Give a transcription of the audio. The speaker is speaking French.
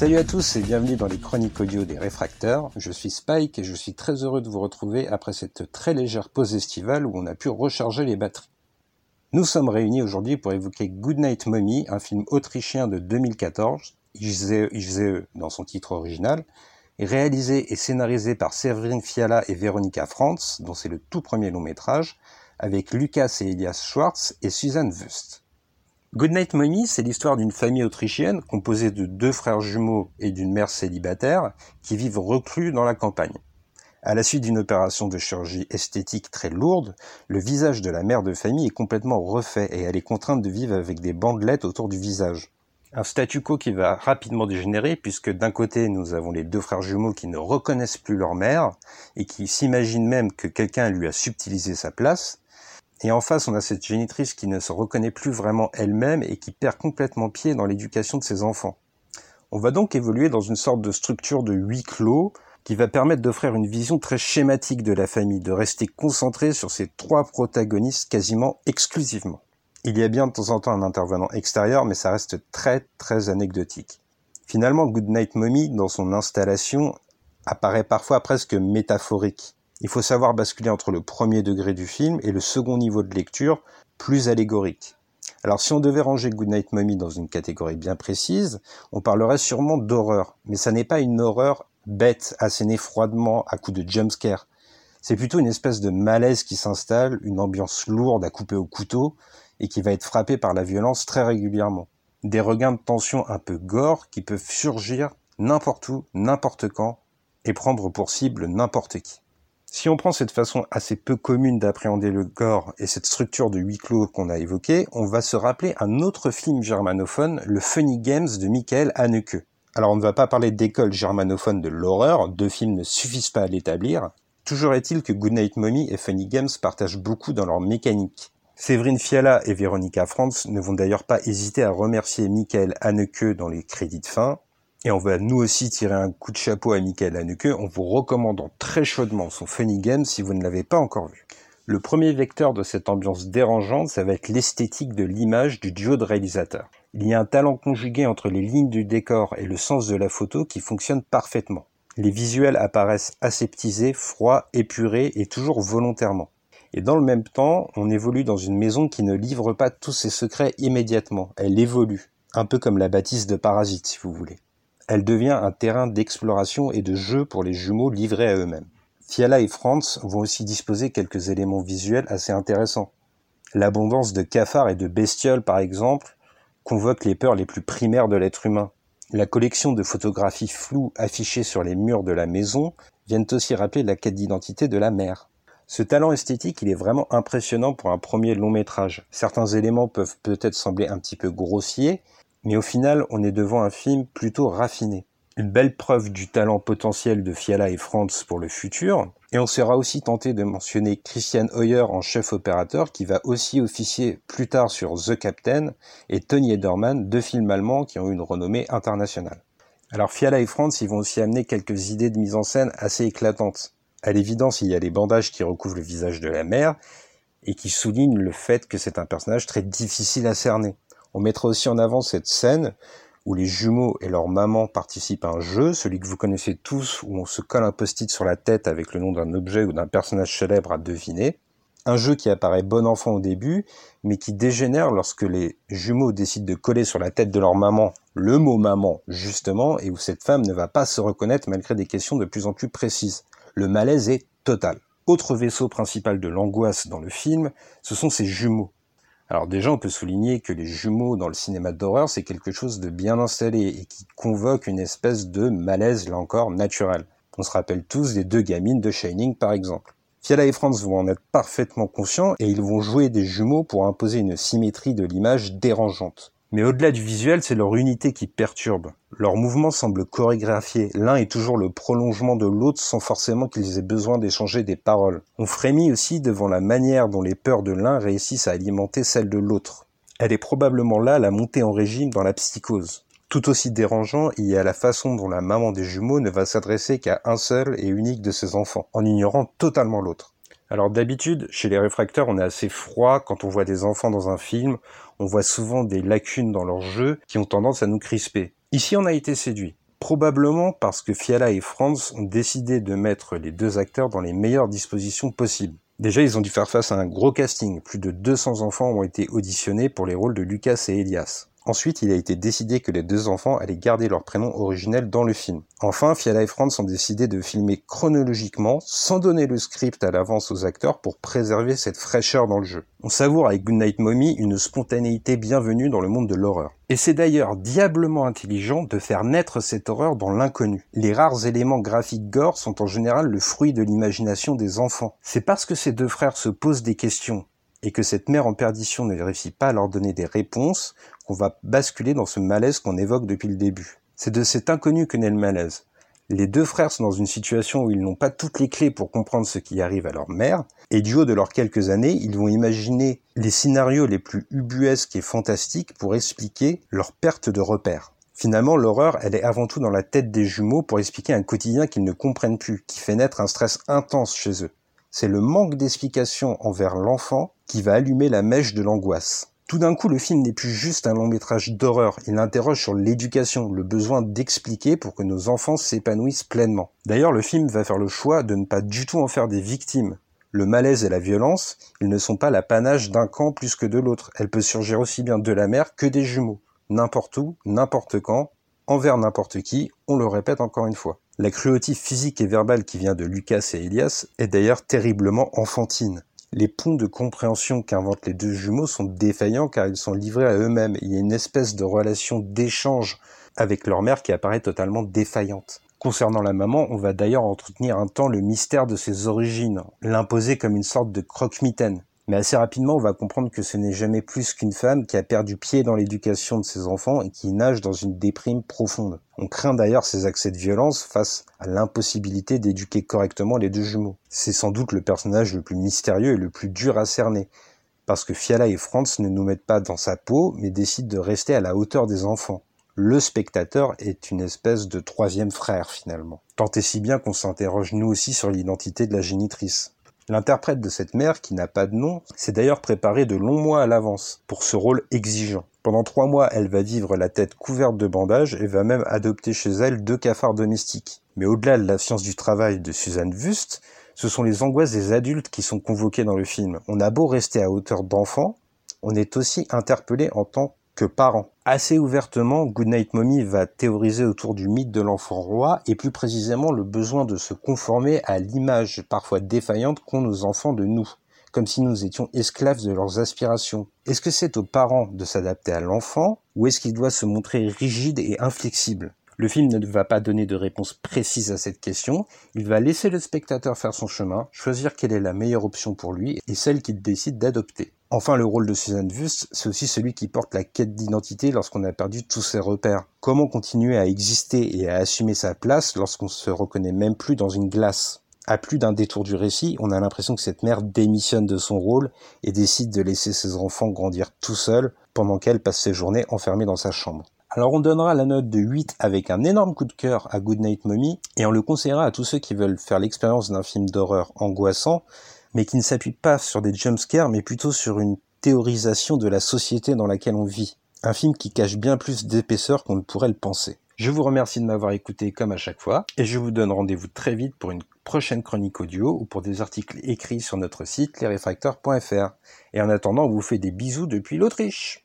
Salut à tous et bienvenue dans les chroniques audio des réfracteurs. Je suis Spike et je suis très heureux de vous retrouver après cette très légère pause estivale où on a pu recharger les batteries. Nous sommes réunis aujourd'hui pour évoquer Goodnight Mommy, un film autrichien de 2014, IGZE dans son titre original, réalisé et scénarisé par Séverine Fiala et Veronica Franz, dont c'est le tout premier long métrage, avec Lucas et Elias Schwartz et Suzanne Wust. Goodnight Mommy, c'est l'histoire d'une famille autrichienne composée de deux frères jumeaux et d'une mère célibataire qui vivent reclus dans la campagne. À la suite d'une opération de chirurgie esthétique très lourde, le visage de la mère de famille est complètement refait et elle est contrainte de vivre avec des bandelettes autour du visage. Un statu quo qui va rapidement dégénérer puisque d'un côté nous avons les deux frères jumeaux qui ne reconnaissent plus leur mère et qui s'imaginent même que quelqu'un lui a subtilisé sa place, et en face, on a cette génitrice qui ne se reconnaît plus vraiment elle-même et qui perd complètement pied dans l'éducation de ses enfants. On va donc évoluer dans une sorte de structure de huis clos qui va permettre d'offrir une vision très schématique de la famille, de rester concentré sur ces trois protagonistes quasiment exclusivement. Il y a bien de temps en temps un intervenant extérieur, mais ça reste très très anecdotique. Finalement, Goodnight Mommy, dans son installation, apparaît parfois presque métaphorique. Il faut savoir basculer entre le premier degré du film et le second niveau de lecture, plus allégorique. Alors si on devait ranger Goodnight Mommy dans une catégorie bien précise, on parlerait sûrement d'horreur, mais ça n'est pas une horreur bête, assénée froidement à coups de jumpscare. C'est plutôt une espèce de malaise qui s'installe, une ambiance lourde à couper au couteau, et qui va être frappée par la violence très régulièrement. Des regains de tension un peu gore qui peuvent surgir n'importe où, n'importe quand, et prendre pour cible n'importe qui. Si on prend cette façon assez peu commune d'appréhender le gore et cette structure de huis clos qu'on a évoquée, on va se rappeler un autre film germanophone, le Funny Games de Michael Haneke. Alors on ne va pas parler d'école germanophone de l'horreur, deux films ne suffisent pas à l'établir. Toujours est-il que Goodnight Mommy et Funny Games partagent beaucoup dans leur mécanique. Séverine Fiala et Véronica Franz ne vont d'ailleurs pas hésiter à remercier Michael Haneke dans les crédits de fin, et on va nous aussi tirer un coup de chapeau à Michael Haneke en vous recommandant très chaudement son Funny Game si vous ne l'avez pas encore vu. Le premier vecteur de cette ambiance dérangeante, ça va être l'esthétique de l'image du duo de réalisateurs. Il y a un talent conjugué entre les lignes du décor et le sens de la photo qui fonctionne parfaitement. Les visuels apparaissent aseptisés, froids, épurés et toujours volontairement. Et dans le même temps, on évolue dans une maison qui ne livre pas tous ses secrets immédiatement. Elle évolue. Un peu comme la bâtisse de Parasite, si vous voulez elle devient un terrain d'exploration et de jeu pour les jumeaux livrés à eux-mêmes. Fiala et Franz vont aussi disposer quelques éléments visuels assez intéressants. L'abondance de cafards et de bestioles, par exemple, convoque les peurs les plus primaires de l'être humain. La collection de photographies floues affichées sur les murs de la maison viennent aussi rappeler la quête d'identité de la mère. Ce talent esthétique, il est vraiment impressionnant pour un premier long métrage. Certains éléments peuvent peut-être sembler un petit peu grossiers, mais au final, on est devant un film plutôt raffiné. Une belle preuve du talent potentiel de Fiala et Franz pour le futur. Et on sera aussi tenté de mentionner Christian Hoyer en chef opérateur qui va aussi officier plus tard sur The Captain et Tony Ederman, deux films allemands qui ont une renommée internationale. Alors Fiala et Franz, ils vont aussi amener quelques idées de mise en scène assez éclatantes. À l'évidence, il y a les bandages qui recouvrent le visage de la mère et qui soulignent le fait que c'est un personnage très difficile à cerner. On mettra aussi en avant cette scène où les jumeaux et leur maman participent à un jeu, celui que vous connaissez tous, où on se colle un post-it sur la tête avec le nom d'un objet ou d'un personnage célèbre à deviner. Un jeu qui apparaît bon enfant au début, mais qui dégénère lorsque les jumeaux décident de coller sur la tête de leur maman le mot maman, justement, et où cette femme ne va pas se reconnaître malgré des questions de plus en plus précises. Le malaise est total. Autre vaisseau principal de l'angoisse dans le film, ce sont ces jumeaux. Alors déjà, on peut souligner que les jumeaux dans le cinéma d'horreur, c'est quelque chose de bien installé et qui convoque une espèce de malaise, là encore, naturel. On se rappelle tous des deux gamines de Shining, par exemple. Fiala et Franz vont en être parfaitement conscients et ils vont jouer des jumeaux pour imposer une symétrie de l'image dérangeante. Mais au-delà du visuel, c'est leur unité qui perturbe. Leurs mouvements semblent chorégraphiés. L'un est toujours le prolongement de l'autre sans forcément qu'ils aient besoin d'échanger des paroles. On frémit aussi devant la manière dont les peurs de l'un réussissent à alimenter celles de l'autre. Elle est probablement là la montée en régime dans la psychose. Tout aussi dérangeant, y a la façon dont la maman des jumeaux ne va s'adresser qu'à un seul et unique de ses enfants, en ignorant totalement l'autre. Alors d'habitude, chez les réfracteurs, on est assez froid quand on voit des enfants dans un film, on voit souvent des lacunes dans leur jeu qui ont tendance à nous crisper. Ici, on a été séduit. Probablement parce que Fiala et Franz ont décidé de mettre les deux acteurs dans les meilleures dispositions possibles. Déjà, ils ont dû faire face à un gros casting. Plus de 200 enfants ont été auditionnés pour les rôles de Lucas et Elias. Ensuite, il a été décidé que les deux enfants allaient garder leur prénom originel dans le film. Enfin, Fiala et Franz ont décidé de filmer chronologiquement, sans donner le script à l'avance aux acteurs pour préserver cette fraîcheur dans le jeu. On savoure avec Goodnight Mommy une spontanéité bienvenue dans le monde de l'horreur. Et c'est d'ailleurs diablement intelligent de faire naître cette horreur dans l'inconnu. Les rares éléments graphiques gore sont en général le fruit de l'imagination des enfants. C'est parce que ces deux frères se posent des questions et que cette mère en perdition ne réussit pas à leur donner des réponses, qu'on va basculer dans ce malaise qu'on évoque depuis le début. C'est de cet inconnu que naît le malaise. Les deux frères sont dans une situation où ils n'ont pas toutes les clés pour comprendre ce qui arrive à leur mère, et du haut de leurs quelques années, ils vont imaginer les scénarios les plus ubuesques et fantastiques pour expliquer leur perte de repères. Finalement, l'horreur, elle est avant tout dans la tête des jumeaux pour expliquer un quotidien qu'ils ne comprennent plus, qui fait naître un stress intense chez eux. C'est le manque d'explication envers l'enfant qui va allumer la mèche de l'angoisse. Tout d'un coup, le film n'est plus juste un long métrage d'horreur, il interroge sur l'éducation, le besoin d'expliquer pour que nos enfants s'épanouissent pleinement. D'ailleurs, le film va faire le choix de ne pas du tout en faire des victimes. Le malaise et la violence, ils ne sont pas l'apanage d'un camp plus que de l'autre. Elle peut surgir aussi bien de la mère que des jumeaux. N'importe où, n'importe quand, envers n'importe qui, on le répète encore une fois. La cruauté physique et verbale qui vient de Lucas et Elias est d'ailleurs terriblement enfantine. Les ponts de compréhension qu'inventent les deux jumeaux sont défaillants car ils sont livrés à eux-mêmes. Il y a une espèce de relation d'échange avec leur mère qui apparaît totalement défaillante. Concernant la maman, on va d'ailleurs entretenir un temps le mystère de ses origines, l'imposer comme une sorte de croque-mitaine. Mais assez rapidement, on va comprendre que ce n'est jamais plus qu'une femme qui a perdu pied dans l'éducation de ses enfants et qui nage dans une déprime profonde. On craint d'ailleurs ces accès de violence face à l'impossibilité d'éduquer correctement les deux jumeaux. C'est sans doute le personnage le plus mystérieux et le plus dur à cerner, parce que Fiala et Franz ne nous mettent pas dans sa peau, mais décident de rester à la hauteur des enfants. Le spectateur est une espèce de troisième frère finalement. Tant et si bien qu'on s'interroge nous aussi sur l'identité de la génitrice. L'interprète de cette mère, qui n'a pas de nom, s'est d'ailleurs préparée de longs mois à l'avance pour ce rôle exigeant. Pendant trois mois, elle va vivre la tête couverte de bandages et va même adopter chez elle deux cafards domestiques. Mais au-delà de la science du travail de Suzanne Wust, ce sont les angoisses des adultes qui sont convoquées dans le film. On a beau rester à hauteur d'enfant, on est aussi interpellé en tant que. Assez ouvertement, Goodnight Mommy va théoriser autour du mythe de l'enfant roi et plus précisément le besoin de se conformer à l'image parfois défaillante qu'ont nos enfants de nous, comme si nous étions esclaves de leurs aspirations. Est-ce que c'est aux parents de s'adapter à l'enfant ou est-ce qu'il doit se montrer rigide et inflexible? Le film ne va pas donner de réponse précise à cette question, il va laisser le spectateur faire son chemin, choisir quelle est la meilleure option pour lui et celle qu'il décide d'adopter. Enfin, le rôle de Suzanne Wust, c'est aussi celui qui porte la quête d'identité lorsqu'on a perdu tous ses repères. Comment continuer à exister et à assumer sa place lorsqu'on se reconnaît même plus dans une glace? À plus d'un détour du récit, on a l'impression que cette mère démissionne de son rôle et décide de laisser ses enfants grandir tout seuls pendant qu'elle passe ses journées enfermée dans sa chambre. Alors on donnera la note de 8 avec un énorme coup de cœur à Goodnight Mommy et on le conseillera à tous ceux qui veulent faire l'expérience d'un film d'horreur angoissant mais qui ne s'appuie pas sur des jumpscares, mais plutôt sur une théorisation de la société dans laquelle on vit. Un film qui cache bien plus d'épaisseur qu'on ne pourrait le penser. Je vous remercie de m'avoir écouté comme à chaque fois, et je vous donne rendez-vous très vite pour une prochaine chronique audio ou pour des articles écrits sur notre site lesrefracteurs.fr. Et en attendant, on vous fait des bisous depuis l'Autriche.